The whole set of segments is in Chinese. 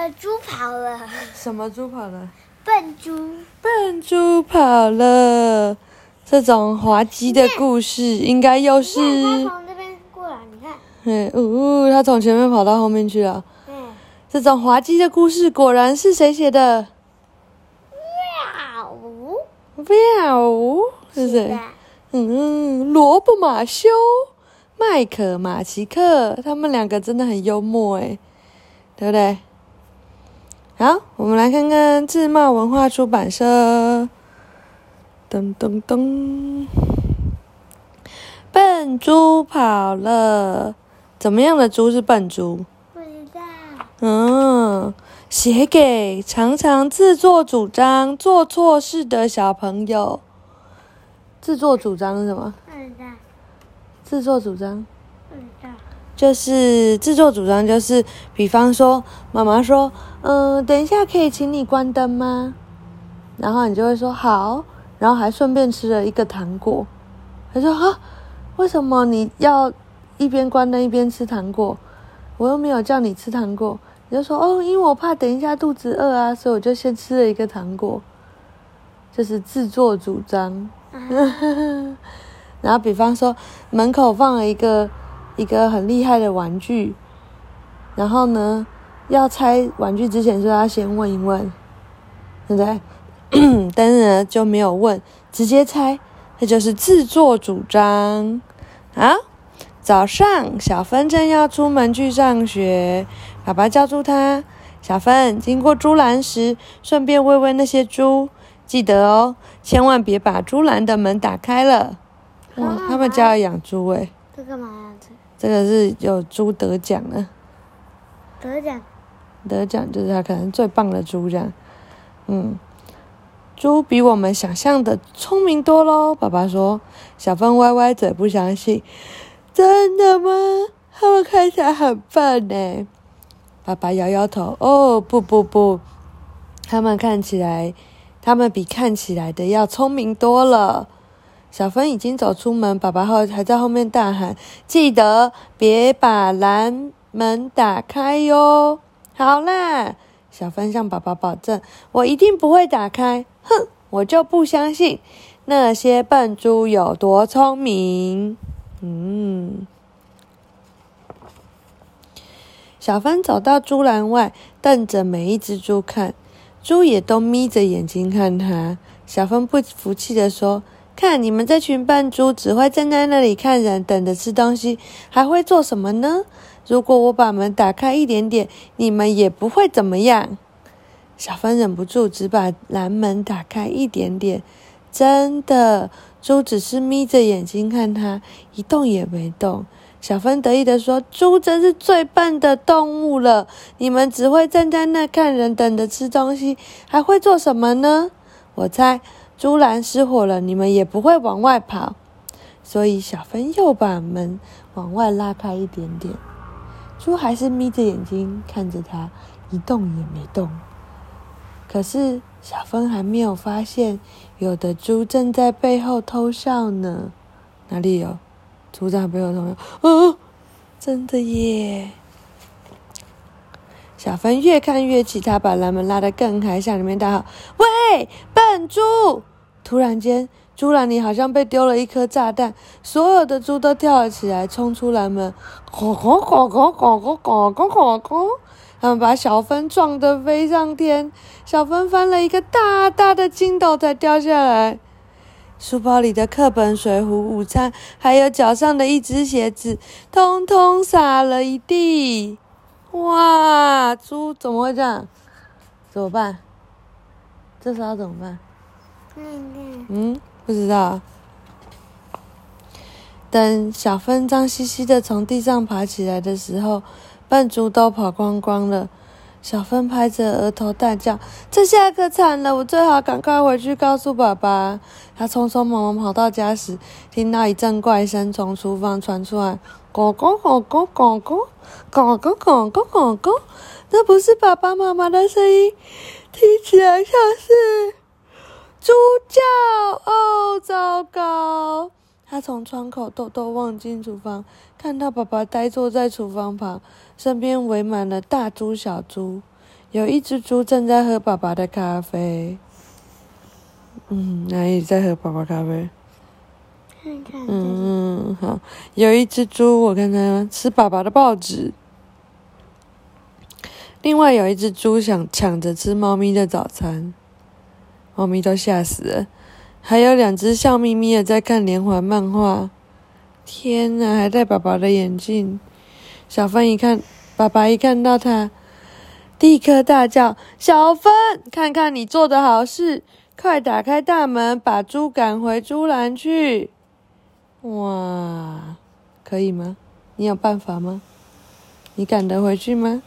个猪跑了，什么猪跑了？笨猪。笨猪跑了。这种滑稽的故事，应该又是……你看它从这边过来，你看。嗯，呜、他从前面跑到后面去了。嗯。这种滑稽的故事，果然是谁写的？喵。喵，是谁？是的嗯，萝卜马修、麦克马奇克，他们两个真的很幽默诶，对不对？好，我们来看看智茂文化出版社。噔噔噔，笨猪跑了，怎么样的猪是笨猪？不知道。嗯，写给常常自作主张、做错事的小朋友。自作主张是什么？不知道。自作主张不知道。就是自作主张，就是比方说，妈妈说：“嗯，等一下可以请你关灯吗？”然后你就会说好，然后还顺便吃了一个糖果。他说：“啊，为什么你要一边关灯一边吃糖果？我又没有叫你吃糖果。”你就说：“哦，因为我怕等一下肚子饿啊，所以我就先吃了一个糖果。”就是自作主张。然后，比方说门口放了一个一个很厉害的玩具，然后呢，要拆玩具之前就要先问一问，对不对？但是呢就没有问，直接拆，这就是自作主张。啊，早上小芬正要出门去上学，爸爸叫住他：“小芬，经过猪栏时，顺便喂喂那些猪，记得哦，千万别把猪栏的门打开了。”哇，他们家要养猪诶，这干嘛呀？这这个是有猪得奖了，得奖。得奖就是他可能最棒的猪这样。嗯，猪比我们想象的聪明多喽。爸爸说，小芬歪歪嘴不相信，真的吗？他们看起来很笨呢。爸爸摇摇头，哦，不不不，他们看起来，他们比看起来的要聪明多了。小芬已经走出门，爸爸后还在后面大喊：“记得别把栏门打开哟！”好啦，小芬向爸爸保证：“我一定不会打开。”哼，我就不相信那些笨猪有多聪明。嗯，小芬走到猪栏外，瞪着每一只猪看，猪也都眯着眼睛看他。小芬不服气地说。看你们这群笨猪，只会站在那里看人，等着吃东西，还会做什么呢？如果我把门打开一点点，你们也不会怎么样。小芬忍不住，只把栏门打开一点点。真的，猪只是眯着眼睛看它，一动也没动。小芬得意地说：“猪真是最笨的动物了！你们只会站在那看人，等着吃东西，还会做什么呢？我猜。”猪栏失火了，你们也不会往外跑，所以小芬又把门往外拉开一点点。猪还是眯着眼睛看着他，一动也没动。可是小芬还没有发现，有的猪正在背后偷笑呢。哪里有？猪在背后偷笑？哦，真的耶！小芬越看越气，他把栏门拉得更开，向里面大吼：“喂，笨猪！”突然间，猪栏里好像被丢了一颗炸弹，所有的猪都跳了起来，冲出栏门，咕咕咕咕咕咕咕咕咕咕，他们把小芬撞得飞上天，小芬翻了一个大大的筋斗才掉下来。书包里的课本、水壶、午餐，还有脚上的一只鞋子，通通洒了一地。哇，猪怎么会这样？怎么办？这时候怎么办？嗯，不知道。等小芬脏兮兮的从地上爬起来的时候，笨猪都跑光光了。小芬拍着额头大叫：“这下可惨了！我最好赶快回去告诉爸爸。”他匆匆忙忙跑到家时，听到一阵怪声从厨房传出来：“咕咕咕咕咕咕咕咕咕咕咕咕，那不是爸爸妈妈的声音，听起来像是……”猪叫！哦，糟糕！他从窗口偷偷望进厨房，看到爸爸呆坐在厨房旁，身边围满了大猪、小猪。有一只猪正在喝爸爸的咖啡。嗯，哪里在喝爸爸咖啡？看看这里，嗯，好，有一只猪，我看它吃爸爸的报纸。另外有一只猪想抢着吃猫咪的早餐，猫咪都吓死了。还有两只笑眯眯的在看连环漫画。天哪，还戴爸爸的眼镜。小芬一看，爸爸一看到他，立刻大叫：“小芬，看看你做的好事！快打开大门，把猪赶回猪栏去！”哇，可以吗？你有办法吗？你赶得回去吗？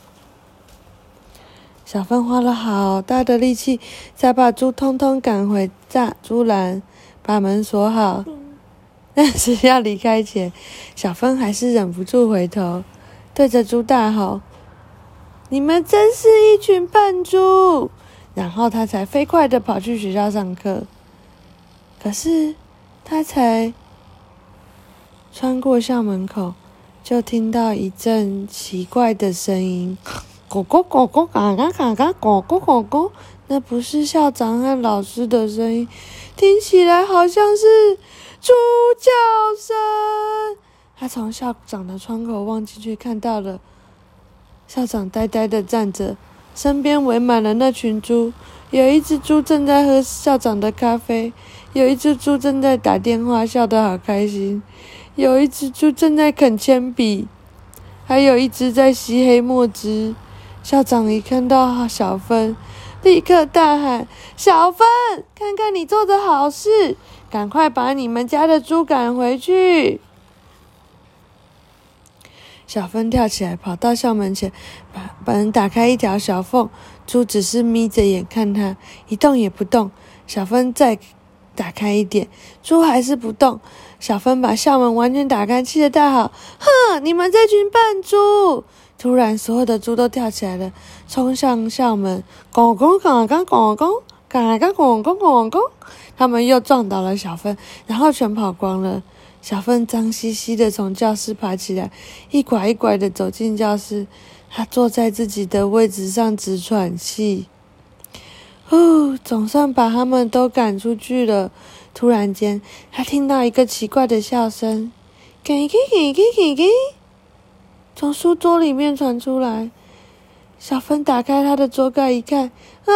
小芬花了好大的力气，才把猪通通赶回栅猪栏，把门锁好。但是要离开前，小芬还是忍不住回头，对着猪大吼：“你们真是一群笨猪！”然后他才飞快的跑去学校上课。可是他才穿过校门口，就听到一阵奇怪的声音：“咕咕咕咕，嘎嘎嘎嘎，咕咕咕咕。”那不是校长和老师的声音，听起来好像是猪叫声。他从校长的窗口望进去，看到了校长呆呆的站着，身边围满了那群猪。有一只猪正在喝校长的咖啡，有一只猪正在打电话，笑得好开心。有一只猪正在啃铅笔，还有一只在吸黑墨汁。校长一看到小芬，立刻大喊：“小芬，看看你做的好事，赶快把你们家的猪赶回去！”小芬跳起来，跑到校门前，把门打开一条小缝。猪只是眯着眼看他，一动也不动。小芬再打开一点，猪还是不动。小芬把校门完全打开，气得大吼：“哼，你们这群笨猪！”突然，所有的猪都跳起来了，冲向校门，咣咣咣咣咣咣，嘎嘎咣咣咣咣。他们又撞倒了小芬，然后全跑光了。小芬脏兮兮的从教室爬起来，一拐一拐的走进教室。她坐在自己的位置上直喘气。呼，总算把他们都赶出去了。突然间，她听到一个奇怪的笑声，给给给给给给。从书桌里面传出来，小芬打开她的桌盖一看，啊，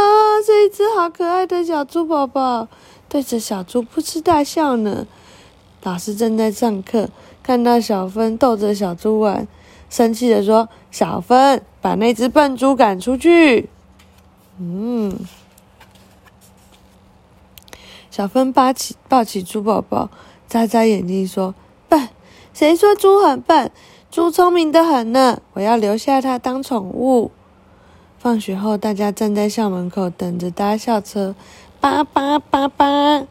是一只好可爱的小猪宝宝，对着小猪扑哧大笑呢。老师正在上课，看到小芬逗着小猪玩，生气的说：“小芬，把那只笨猪赶出去。”嗯，小芬抱起抱起猪宝宝，眨眨眼睛说：“笨，谁说猪很笨？”猪聪明的很呢，我要留下它当宠物。放学后，大家站在校门口等着搭校车，叭叭叭叭，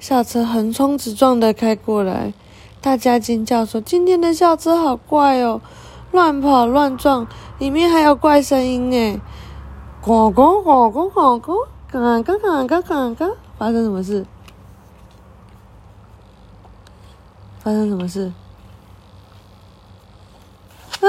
校车横冲直撞的开过来，大家惊叫说：“今天的校车好怪哦，乱跑乱撞，里面还有怪声音诶！”咣咣咣咣咣咣，嘎嘎嘎嘎嘎嘎，发生什么事？发生什么事？啊！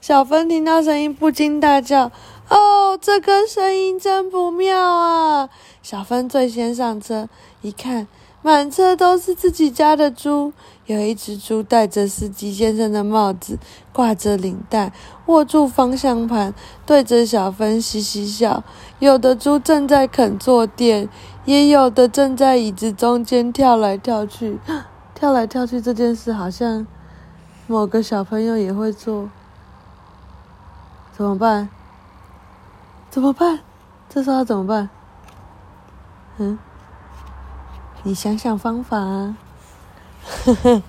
小芬听到声音，不禁大叫：“哦，这个声音真不妙啊！”小芬最先上车，一看，满车都是自己家的猪。有一只猪戴着司机先生的帽子，挂着领带，握住方向盘，对着小芬嘻嘻笑。有的猪正在啃坐垫，也有的正在椅子中间跳来跳去。跳来跳去这件事，好像……某个小朋友也会做，怎么办？怎么办？这时候要怎么办？嗯，你想想方法啊！呵呵，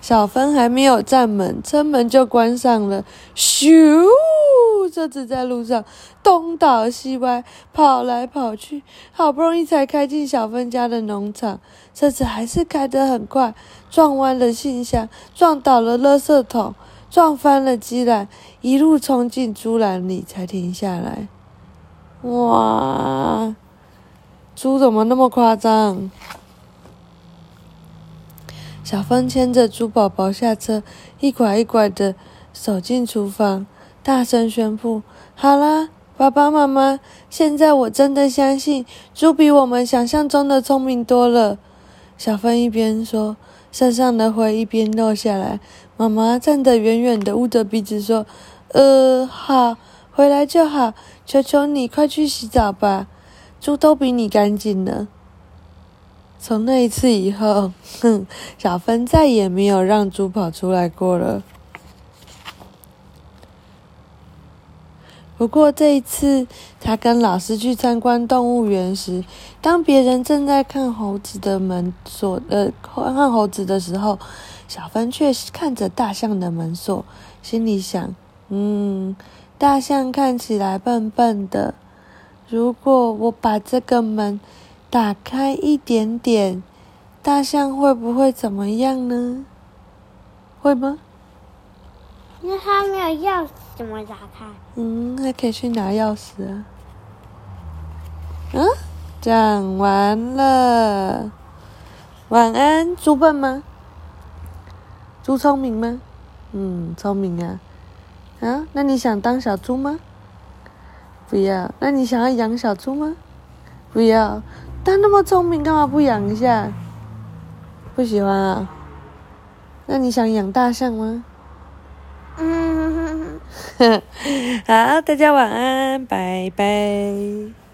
小芬还没有站门，车门就关上了。咻！车子在路上东倒西歪，跑来跑去，好不容易才开进小芬家的农场。车子还是开得很快，撞弯了信箱，撞倒了垃圾桶，撞翻了鸡栏，一路冲进猪栏里才停下来。哇，猪怎么那么夸张？小芬牵着猪宝宝下车，一拐一拐的走进厨房。大声宣布：“好啦，爸爸妈妈，现在我真的相信猪比我们想象中的聪明多了。”小芬一边说，身上的灰一边落下来。妈妈站得远远的，捂着鼻子说：“呃，好，回来就好。求求你，快去洗澡吧，猪都比你干净呢。”从那一次以后，哼，小芬再也没有让猪跑出来过了。不过这一次，他跟老师去参观动物园时，当别人正在看猴子的门锁，呃，看猴子的时候，小芬却看着大象的门锁，心里想：嗯，大象看起来笨笨的，如果我把这个门。打开一点点，大象会不会怎么样呢？会吗？那它没有钥匙，怎么打开？嗯，还可以去拿钥匙啊。嗯，讲完了。晚安，猪笨吗？猪聪明吗？嗯，聪明啊。啊，那你想当小猪吗？不要。那你想要养小猪吗？不要。它那么聪明，干嘛不养一下？不喜欢啊？那你想养大象吗？嗯，好，大家晚安，拜拜。